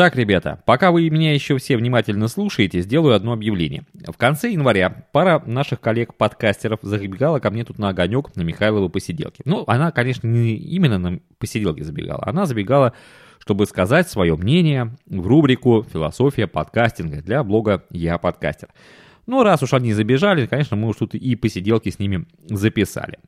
Так, ребята, пока вы меня еще все внимательно слушаете, сделаю одно объявление. В конце января пара наших коллег-подкастеров забегала ко мне тут на огонек на Михайловы посиделки. Ну, она, конечно, не именно на посиделки забегала, она забегала, чтобы сказать свое мнение в рубрику «Философия подкастинга» для блога «Я подкастер». Ну, раз уж они забежали, конечно, мы уж тут и посиделки с ними записали.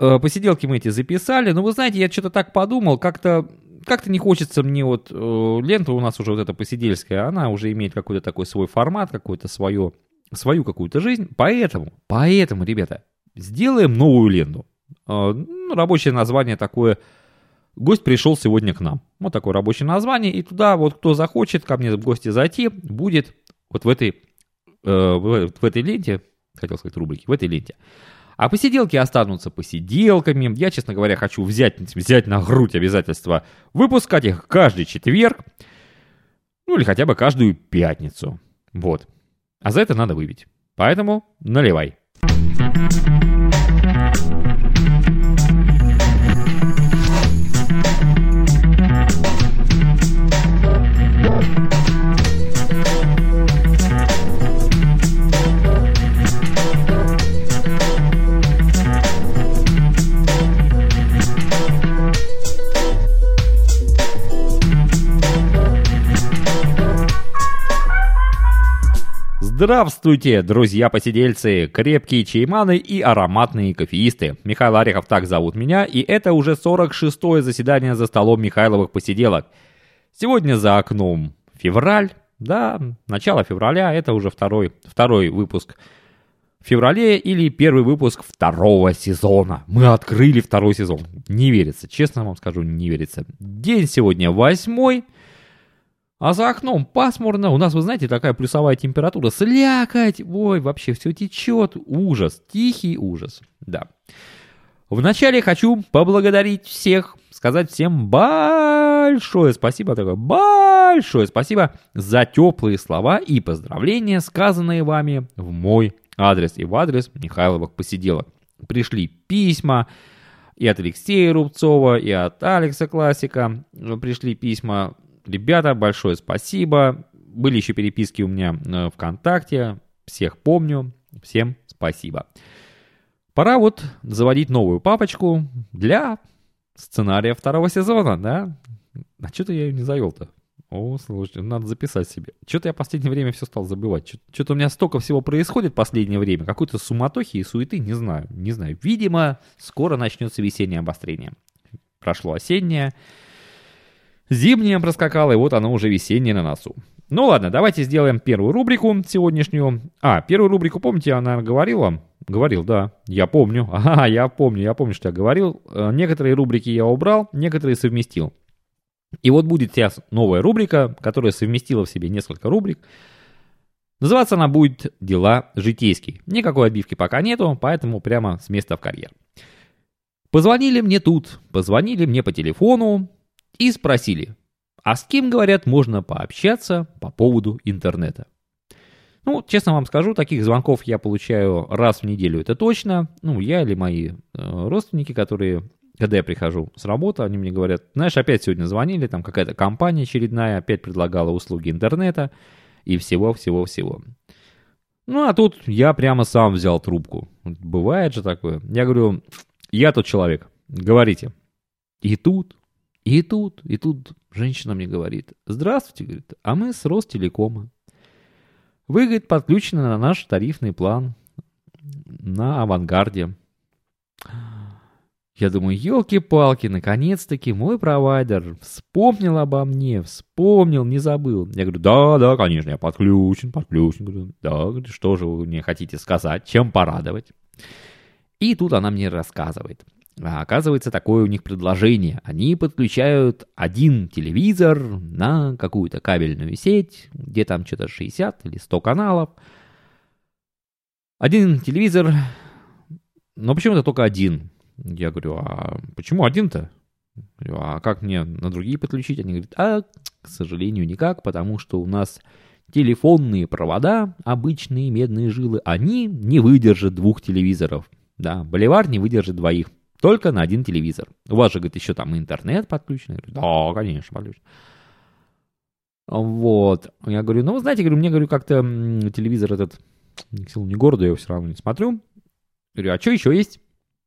Э, посиделки мы эти записали, но вы знаете, я что-то так подумал, как-то как-то не хочется мне вот, э, лента у нас уже вот эта посидельская, она уже имеет какой-то такой свой формат, какой-то свое, свою какую-то жизнь. Поэтому, поэтому, ребята, сделаем новую ленту. Э, ну, рабочее название такое «Гость пришел сегодня к нам». Вот такое рабочее название. И туда вот кто захочет ко мне в гости зайти, будет вот в этой, э, в, в этой ленте, хотел сказать рубрике, в этой ленте. А посиделки останутся посиделками. Я, честно говоря, хочу взять, взять на грудь обязательства выпускать их каждый четверг. Ну или хотя бы каждую пятницу. Вот. А за это надо выпить. Поэтому наливай. Здравствуйте, друзья-посидельцы, крепкие чайманы и ароматные кофеисты. Михаил Орехов так зовут меня, и это уже 46-е заседание за столом Михайловых посиделок. Сегодня за окном февраль, да, начало февраля, это уже второй, второй выпуск в феврале или первый выпуск второго сезона. Мы открыли второй сезон. Не верится, честно вам скажу, не верится. День сегодня восьмой. А за окном пасмурно, у нас, вы знаете, такая плюсовая температура, слякоть, ой, вообще все течет, ужас, тихий ужас, да. Вначале хочу поблагодарить всех, сказать всем большое спасибо, такое большое спасибо за теплые слова и поздравления, сказанные вами в мой адрес. И в адрес Михайловых посиделок. Пришли письма, и от Алексея Рубцова, и от Алекса Классика. Пришли письма Ребята, большое спасибо. Были еще переписки у меня э, ВКонтакте. Всех помню. Всем спасибо. Пора вот заводить новую папочку для сценария второго сезона, да? А что-то я ее не завел-то. О, слушайте, надо записать себе. Что-то я в последнее время все стал забывать. Что-то у меня столько всего происходит в последнее время. Какой-то суматохи и суеты, не знаю. Не знаю. Видимо, скоро начнется весеннее обострение. Прошло осеннее. Зимнее проскакало, и вот оно уже весеннее на носу. Ну ладно, давайте сделаем первую рубрику сегодняшнюю. А, первую рубрику, помните, она говорила? Говорил, да. Я помню. Ага, я помню, я помню, что я говорил. Э, некоторые рубрики я убрал, некоторые совместил. И вот будет сейчас новая рубрика, которая совместила в себе несколько рубрик. Называться она будет «Дела житейские». Никакой отбивки пока нету, поэтому прямо с места в карьер. Позвонили мне тут, позвонили мне по телефону, и спросили, а с кем, говорят, можно пообщаться по поводу интернета. Ну, честно вам скажу, таких звонков я получаю раз в неделю, это точно. Ну, я или мои э, родственники, которые, когда я прихожу с работы, они мне говорят, знаешь, опять сегодня звонили, там какая-то компания очередная опять предлагала услуги интернета и всего-всего-всего. Ну, а тут я прямо сам взял трубку. Бывает же такое. Я говорю, я тот человек, говорите. И тут и тут, и тут женщина мне говорит, здравствуйте, говорит, а мы с Ростелекома. Вы, говорит, подключены на наш тарифный план на авангарде. Я думаю, елки-палки, наконец-таки мой провайдер вспомнил обо мне, вспомнил, не забыл. Я говорю, да, да, конечно, я подключен, подключен. Говорю, да, что же вы мне хотите сказать, чем порадовать? И тут она мне рассказывает. А оказывается, такое у них предложение. Они подключают один телевизор на какую-то кабельную сеть, где там что-то 60 или 100 каналов. Один телевизор, но почему-то только один. Я говорю, а почему один-то? А как мне на другие подключить? Они говорят, а, к сожалению, никак, потому что у нас телефонные провода, обычные медные жилы, они не выдержат двух телевизоров. Да, боливар не выдержит двоих. Только на один телевизор. У вас же, говорит, еще там интернет подключен. Я говорю, да, конечно, подключен. Вот. Я говорю, ну, вы знаете, говорю, мне, говорю, как-то телевизор этот, к силу, ни города, я его все равно не смотрю. Говорю, а что еще есть?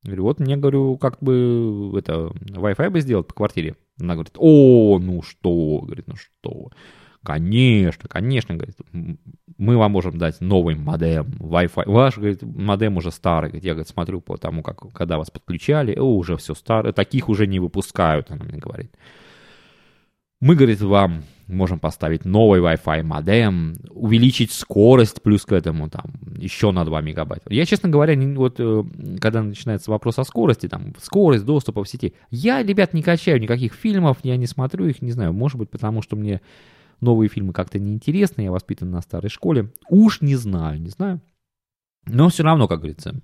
Говорю, вот мне, говорю, как бы это, Wi-Fi бы сделать по квартире. Она говорит, о, ну что, говорит, ну что. Конечно, конечно, говорит, мы вам можем дать новый модем Wi-Fi. Ваш, говорит, модем уже старый. Говорит, я, говорит, смотрю по тому, как, когда вас подключали, о, уже все старое, таких уже не выпускают, она мне говорит. Мы, говорит, вам можем поставить новый Wi-Fi модем, увеличить скорость плюс к этому там еще на 2 мегабайта. Я, честно говоря, не, вот э, когда начинается вопрос о скорости, там скорость доступа в сети, я, ребят, не качаю никаких фильмов, я не смотрю их, не знаю, может быть, потому что мне новые фильмы как-то неинтересны, я воспитан на старой школе. Уж не знаю, не знаю. Но все равно, как говорится,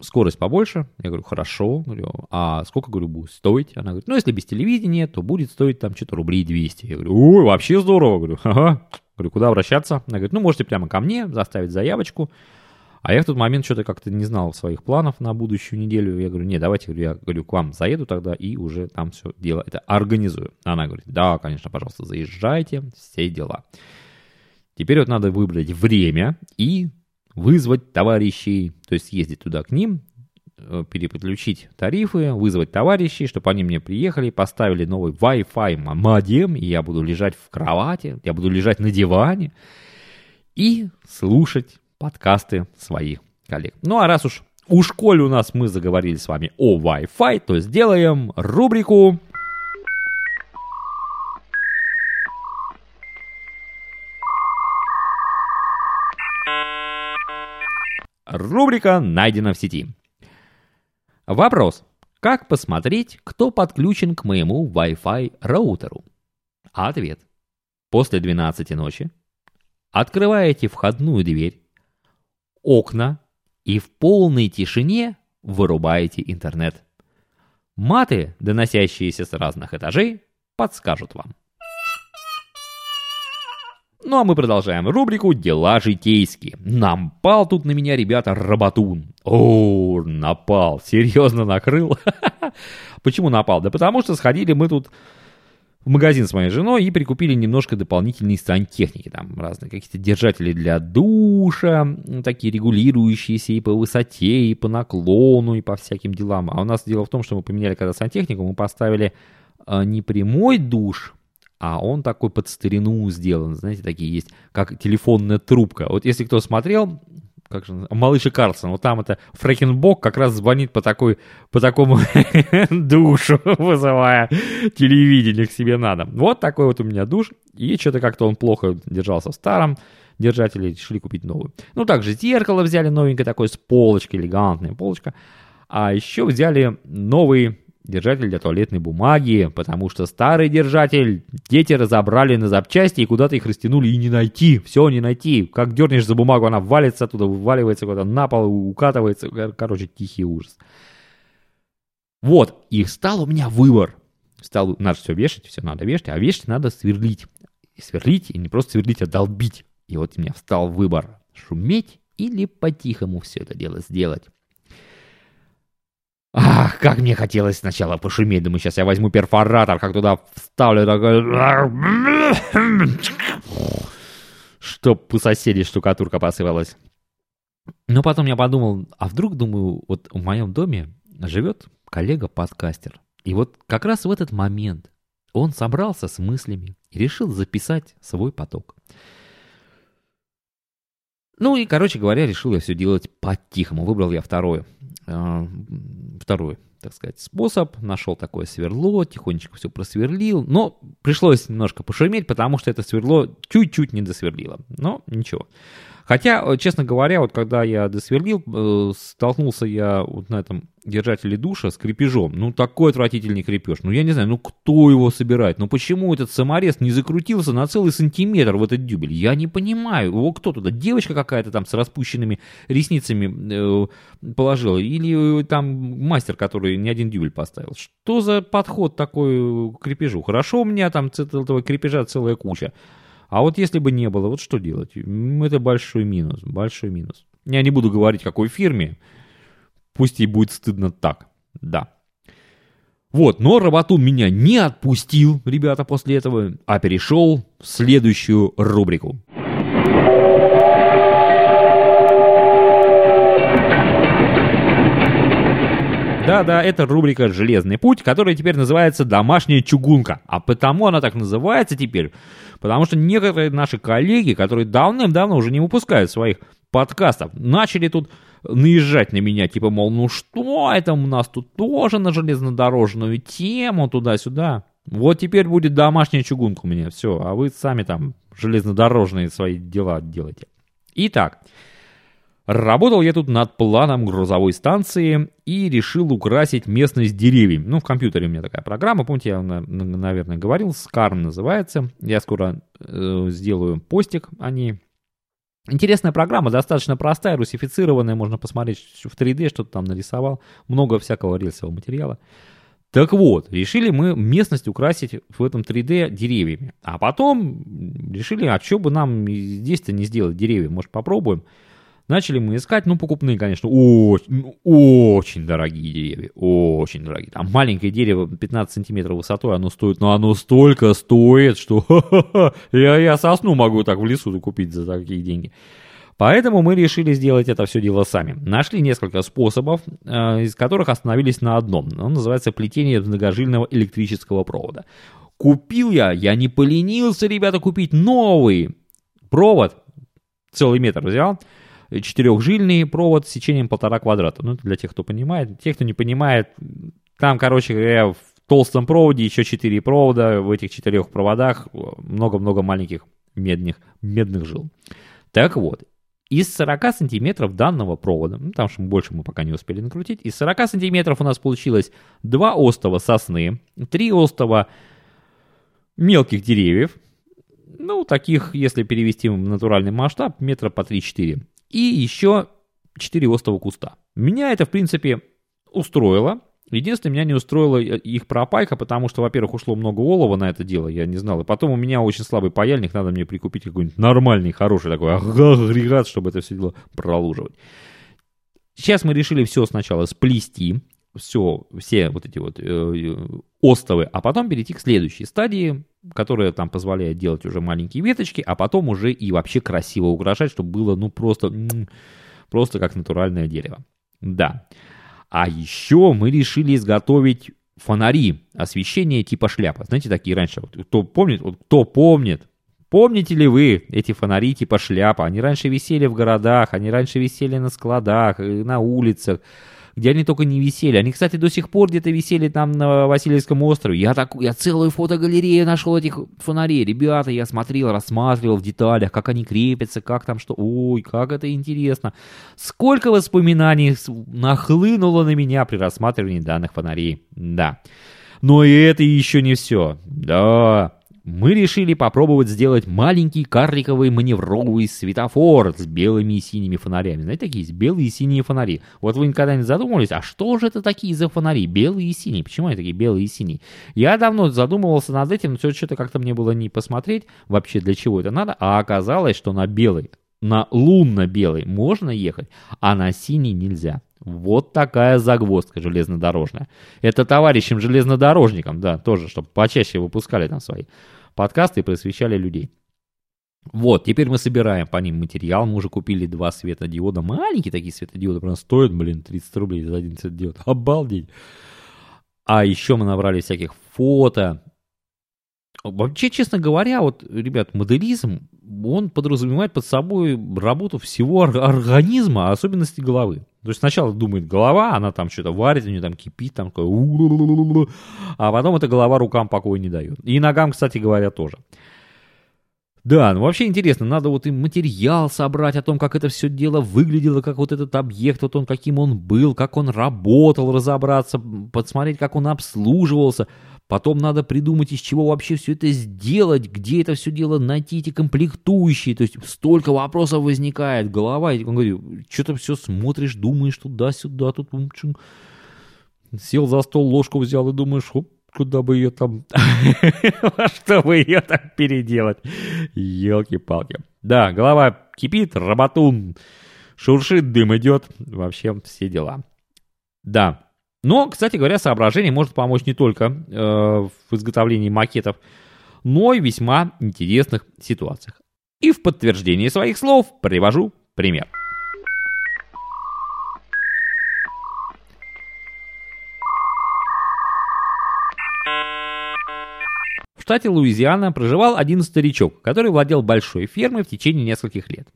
скорость побольше. Я говорю, хорошо. Говорю, а сколько, говорю, будет стоить? Она говорит, ну, если без телевидения, то будет стоить там что-то рублей 200. Я говорю, ой, вообще здорово. Говорю, ага. Говорю, куда обращаться? Она говорит, ну, можете прямо ко мне, заставить заявочку. А я в тот момент что-то как-то не знал своих планов на будущую неделю. Я говорю, не, давайте, я говорю, к вам заеду тогда и уже там все дело это организую. Она говорит, да, конечно, пожалуйста, заезжайте, все дела. Теперь вот надо выбрать время и вызвать товарищей, то есть ездить туда к ним, э, переподключить тарифы, вызвать товарищей, чтобы они мне приехали, поставили новый Wi-Fi модем, и я буду лежать в кровати, я буду лежать на диване и слушать подкасты своих коллег. Ну а раз уж у школе у нас мы заговорили с вами о Wi-Fi, то сделаем рубрику Рубрика «Найдена в сети». Вопрос. Как посмотреть, кто подключен к моему Wi-Fi роутеру? Ответ. После 12 ночи открываете входную дверь, окна и в полной тишине вырубаете интернет. Маты, доносящиеся с разных этажей, подскажут вам. Ну а мы продолжаем рубрику «Дела житейские». Напал тут на меня, ребята, Роботун. О, напал, серьезно накрыл. Почему напал? Да потому что сходили мы тут в магазин с моей женой и прикупили немножко дополнительной сантехники. Там разные какие-то держатели для душа, такие регулирующиеся и по высоте, и по наклону, и по всяким делам. А у нас дело в том, что мы поменяли когда сантехнику, мы поставили э, не прямой душ, а он такой под старину сделан, знаете, такие есть, как телефонная трубка. Вот если кто смотрел, как же, Малыш и Карлсон, вот там это Фрэкенбок как раз звонит по такой, по такому душу, вызывая телевидение к себе надо. Вот такой вот у меня душ, и что-то как-то он плохо держался в старом держателе, решили купить новый. Ну, также зеркало взяли новенькое такое с полочкой, элегантная полочка. А еще взяли новый держатель для туалетной бумаги, потому что старый держатель дети разобрали на запчасти и куда-то их растянули и не найти, все не найти. Как дернешь за бумагу, она валится оттуда, вываливается куда-то на пол, укатывается. Короче, тихий ужас. Вот, и стал у меня выбор. Стал, надо все вешать, все надо вешать, а вешать надо сверлить. И сверлить, и не просто сверлить, а долбить. И вот у меня встал выбор, шуметь или по-тихому все это дело сделать. Ах, как мне хотелось сначала пошуметь. Думаю, сейчас я возьму перфоратор, как туда вставлю такой... Чтоб у соседей штукатурка посыпалась. Но потом я подумал, а вдруг, думаю, вот в моем доме живет коллега-подкастер. И вот как раз в этот момент он собрался с мыслями и решил записать свой поток. Ну и, короче говоря, решил я все делать по-тихому. Выбрал я второе. Э, второй, так сказать, способ. Нашел такое сверло, тихонечко все просверлил. Но пришлось немножко пошуметь, потому что это сверло чуть-чуть не досверлило. Но ничего. Хотя, э, честно говоря, вот когда я досверлил, э, столкнулся я вот на этом держателе душа с крепежом. Ну, такой отвратительный крепеж. Ну, я не знаю, ну кто его собирает? Ну, почему этот саморез не закрутился на целый сантиметр в этот дюбель? Я не понимаю. Его кто туда? Девочка какая-то там с распущенными ресницами э, положила? Или там мастер, который не один дюбель поставил? Что за подход такой к крепежу? Хорошо, у меня там этого крепежа целая куча. А вот если бы не было, вот что делать? Это большой минус, большой минус. Я не буду говорить, какой фирме, пусть ей будет стыдно так, да. Вот, но Роботун меня не отпустил, ребята, после этого, а перешел в следующую рубрику. Да-да, это рубрика «Железный путь», которая теперь называется «Домашняя чугунка». А потому она так называется теперь, потому что некоторые наши коллеги, которые давным-давно уже не выпускают своих подкастов, начали тут наезжать на меня, типа, мол, ну что это у нас тут тоже на железнодорожную тему, туда-сюда. Вот теперь будет домашняя чугунка у меня, все, а вы сами там железнодорожные свои дела делайте. Итак, Работал я тут над планом грузовой станции и решил украсить местность деревьями. Ну, в компьютере у меня такая программа, помните, я, наверное, говорил, Скарм называется. Я скоро э, сделаю постик о ней. Интересная программа, достаточно простая, русифицированная, можно посмотреть в 3D, что-то там нарисовал. Много всякого рельсового материала. Так вот, решили мы местность украсить в этом 3D деревьями. А потом решили, а что бы нам здесь-то не сделать деревья, может попробуем. Начали мы искать, ну, покупные, конечно, очень, ну, очень дорогие деревья, очень дорогие. Там маленькое дерево 15 сантиметров высотой, оно стоит, ну, оно столько стоит, что я, я сосну могу так в лесу купить за такие деньги. Поэтому мы решили сделать это все дело сами. Нашли несколько способов, э, из которых остановились на одном. Он называется плетение многожильного электрического провода. Купил я, я не поленился, ребята, купить новый провод, целый метр взял, четырехжильный провод с сечением полтора квадрата. Ну, для тех, кто понимает. Те, кто не понимает, там, короче говоря, в толстом проводе еще четыре провода, в этих четырех проводах много-много маленьких медных, медных жил. Так вот, из 40 сантиметров данного провода, ну, там что больше мы пока не успели накрутить, из 40 сантиметров у нас получилось два остова сосны, три остова мелких деревьев, ну, таких, если перевести в натуральный масштаб, метра по 3-4 и еще 4 остова куста. Меня это, в принципе, устроило. Единственное, меня не устроила их пропайка, потому что, во-первых, ушло много олова на это дело, я не знал. И потом у меня очень слабый паяльник, надо мне прикупить какой-нибудь нормальный, хороший такой агрегат, чтобы это все дело пролуживать. Сейчас мы решили все сначала сплести, все, все вот эти вот э, остовы, а потом перейти к следующей стадии, которая там позволяет делать уже маленькие веточки, а потом уже и вообще красиво украшать, чтобы было ну просто, просто как натуральное дерево. Да. А еще мы решили изготовить фонари, освещение типа шляпа. Знаете, такие раньше, вот, кто помнит, вот, кто помнит, помните ли вы эти фонари типа шляпа? Они раньше висели в городах, они раньше висели на складах, на улицах где они только не висели. Они, кстати, до сих пор где-то висели там на Васильевском острове. Я, так, я целую фотогалерею нашел этих фонарей. Ребята, я смотрел, рассматривал в деталях, как они крепятся, как там что. Ой, как это интересно. Сколько воспоминаний нахлынуло на меня при рассматривании данных фонарей. Да. Но и это еще не все. Да, мы решили попробовать сделать маленький карликовый маневровый светофор с белыми и синими фонарями. Знаете, такие есть белые и синие фонари. Вот вы никогда не задумывались, а что же это такие за фонари? Белые и синие. Почему они такие белые и синие? Я давно задумывался над этим, но все что-то как-то мне было не посмотреть вообще для чего это надо, а оказалось, что на белый, на лунно-белый можно ехать, а на синий нельзя. Вот такая загвоздка железнодорожная. Это товарищам железнодорожникам, да, тоже, чтобы почаще выпускали там свои подкасты и просвещали людей. Вот, теперь мы собираем по ним материал. Мы уже купили два светодиода. Маленькие такие светодиоды, прям стоят, блин, 30 рублей за один светодиод. Обалдеть. А еще мы набрали всяких фото, Вообще, честно говоря, вот, ребят, моделизм, он подразумевает под собой работу всего организма, а особенности головы. То есть сначала думает голова, она там что-то варит, у нее там кипит, там такое, а потом эта голова рукам покоя не дает. И ногам, кстати говоря, тоже. Да, ну вообще интересно, надо вот и материал собрать о том, как это все дело выглядело, как вот этот объект, вот он каким он был, как он работал, разобраться, подсмотреть, как он обслуживался. Потом надо придумать, из чего вообще все это сделать, где это все дело найти, эти комплектующие. То есть столько вопросов возникает. Голова, я говорю, что-то все смотришь, думаешь туда-сюда, тут сел за стол, ложку взял и думаешь, хоп, куда бы ее там, чтобы ее так переделать. Елки-палки. Да, голова кипит, работун шуршит, дым идет. Вообще все дела. Да, Но, кстати говоря, соображение может помочь не только э, в изготовлении макетов, но и в весьма интересных ситуациях. И в подтверждение своих слов привожу пример. В штате Луизиана проживал один старичок, который владел большой фермой в течение нескольких лет.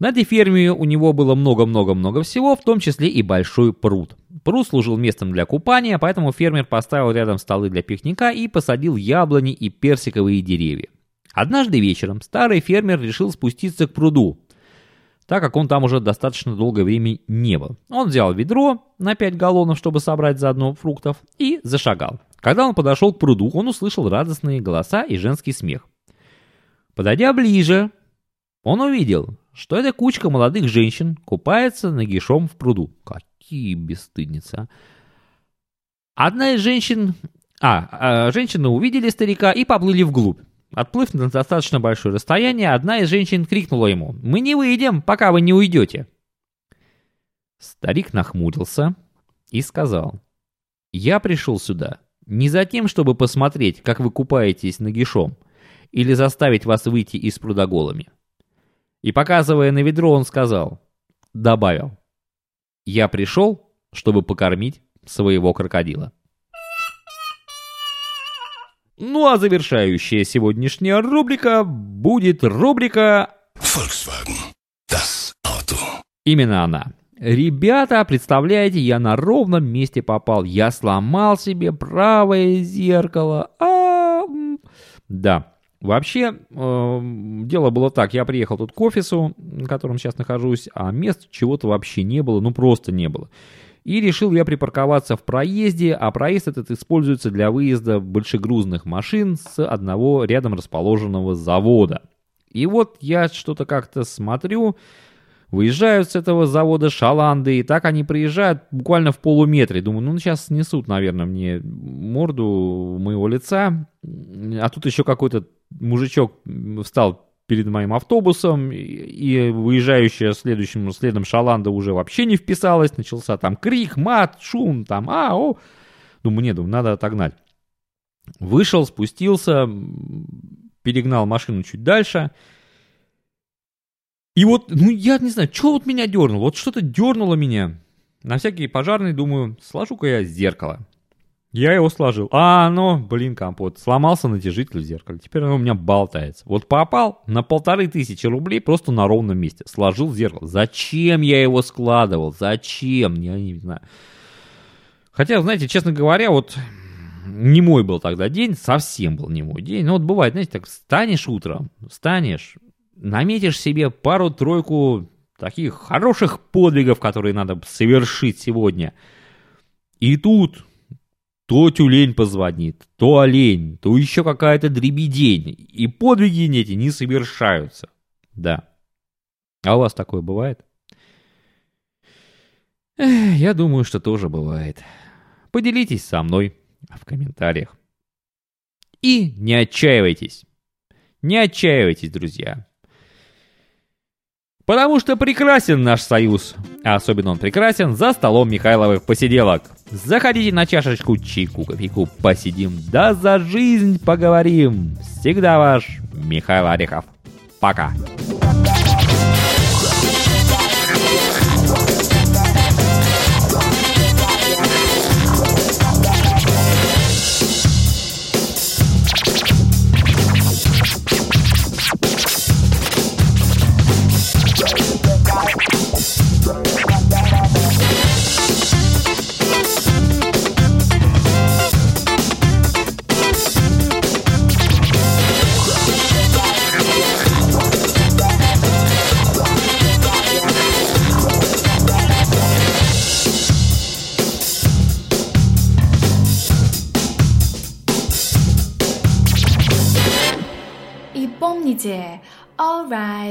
На этой ферме у него было много-много-много всего, в том числе и большой пруд. Пруд служил местом для купания, поэтому фермер поставил рядом столы для пикника и посадил яблони и персиковые деревья. Однажды вечером старый фермер решил спуститься к пруду, так как он там уже достаточно долгое время не был. Он взял ведро на 5 галлонов, чтобы собрать заодно фруктов, и зашагал. Когда он подошел к пруду, он услышал радостные голоса и женский смех. Подойдя ближе, он увидел, что эта кучка молодых женщин купается нагишом в пруду. Какие бесстыдницы, а. Одна из женщин... А, а, женщины увидели старика и поплыли вглубь. Отплыв на достаточно большое расстояние, одна из женщин крикнула ему «Мы не выйдем, пока вы не уйдете». Старик нахмурился и сказал «Я пришел сюда, не за тем, чтобы посмотреть, как вы купаетесь нагишом, или заставить вас выйти из пруда голыми. И показывая на ведро, он сказал, добавил, я пришел, чтобы покормить своего крокодила. Ну а завершающая сегодняшняя рубрика будет рубрика Volkswagen. Das Auto. Именно она. Ребята, представляете, я на ровном месте попал. Я сломал себе правое зеркало. А, да. Вообще, э, дело было так. Я приехал тут к офису, на котором сейчас нахожусь, а мест чего-то вообще не было, ну просто не было. И решил я припарковаться в проезде, а проезд этот используется для выезда большегрузных машин с одного рядом расположенного завода. И вот я что-то как-то смотрю, Выезжают с этого завода шаланды, и так они приезжают буквально в полуметре. Думаю, ну сейчас снесут, наверное, мне морду моего лица. А тут еще какой-то мужичок встал перед моим автобусом, и выезжающая следующим следом шаланда уже вообще не вписалась. Начался там крик, мат, шум, там, а, о. Думаю, нет, думаю, надо отогнать. Вышел, спустился, перегнал машину чуть дальше – и вот, ну я не знаю, что вот меня дернуло? Вот что-то дернуло меня. На всякий пожарный думаю, сложу-ка я зеркало. Я его сложил. А оно, блин, компот, сломался натяжитель в зеркале. Теперь оно у меня болтается. Вот попал на полторы тысячи рублей просто на ровном месте. Сложил зеркало. Зачем я его складывал? Зачем? Я не знаю. Хотя, знаете, честно говоря, вот не мой был тогда день, совсем был не мой день. Ну вот бывает, знаете, так встанешь утром, встанешь, наметишь себе пару-тройку таких хороших подвигов, которые надо совершить сегодня. И тут то тюлень позвонит, то олень, то еще какая-то дребедень. И подвиги эти не совершаются. Да. А у вас такое бывает? Эх, я думаю, что тоже бывает. Поделитесь со мной в комментариях. И не отчаивайтесь. Не отчаивайтесь, друзья. Потому что прекрасен наш союз. А особенно он прекрасен за столом Михайловых посиделок. Заходите на чашечку чайку, кофейку, посидим, да за жизнь поговорим. Всегда ваш Михаил Орехов. Пока. Помните,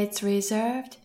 it's reserved.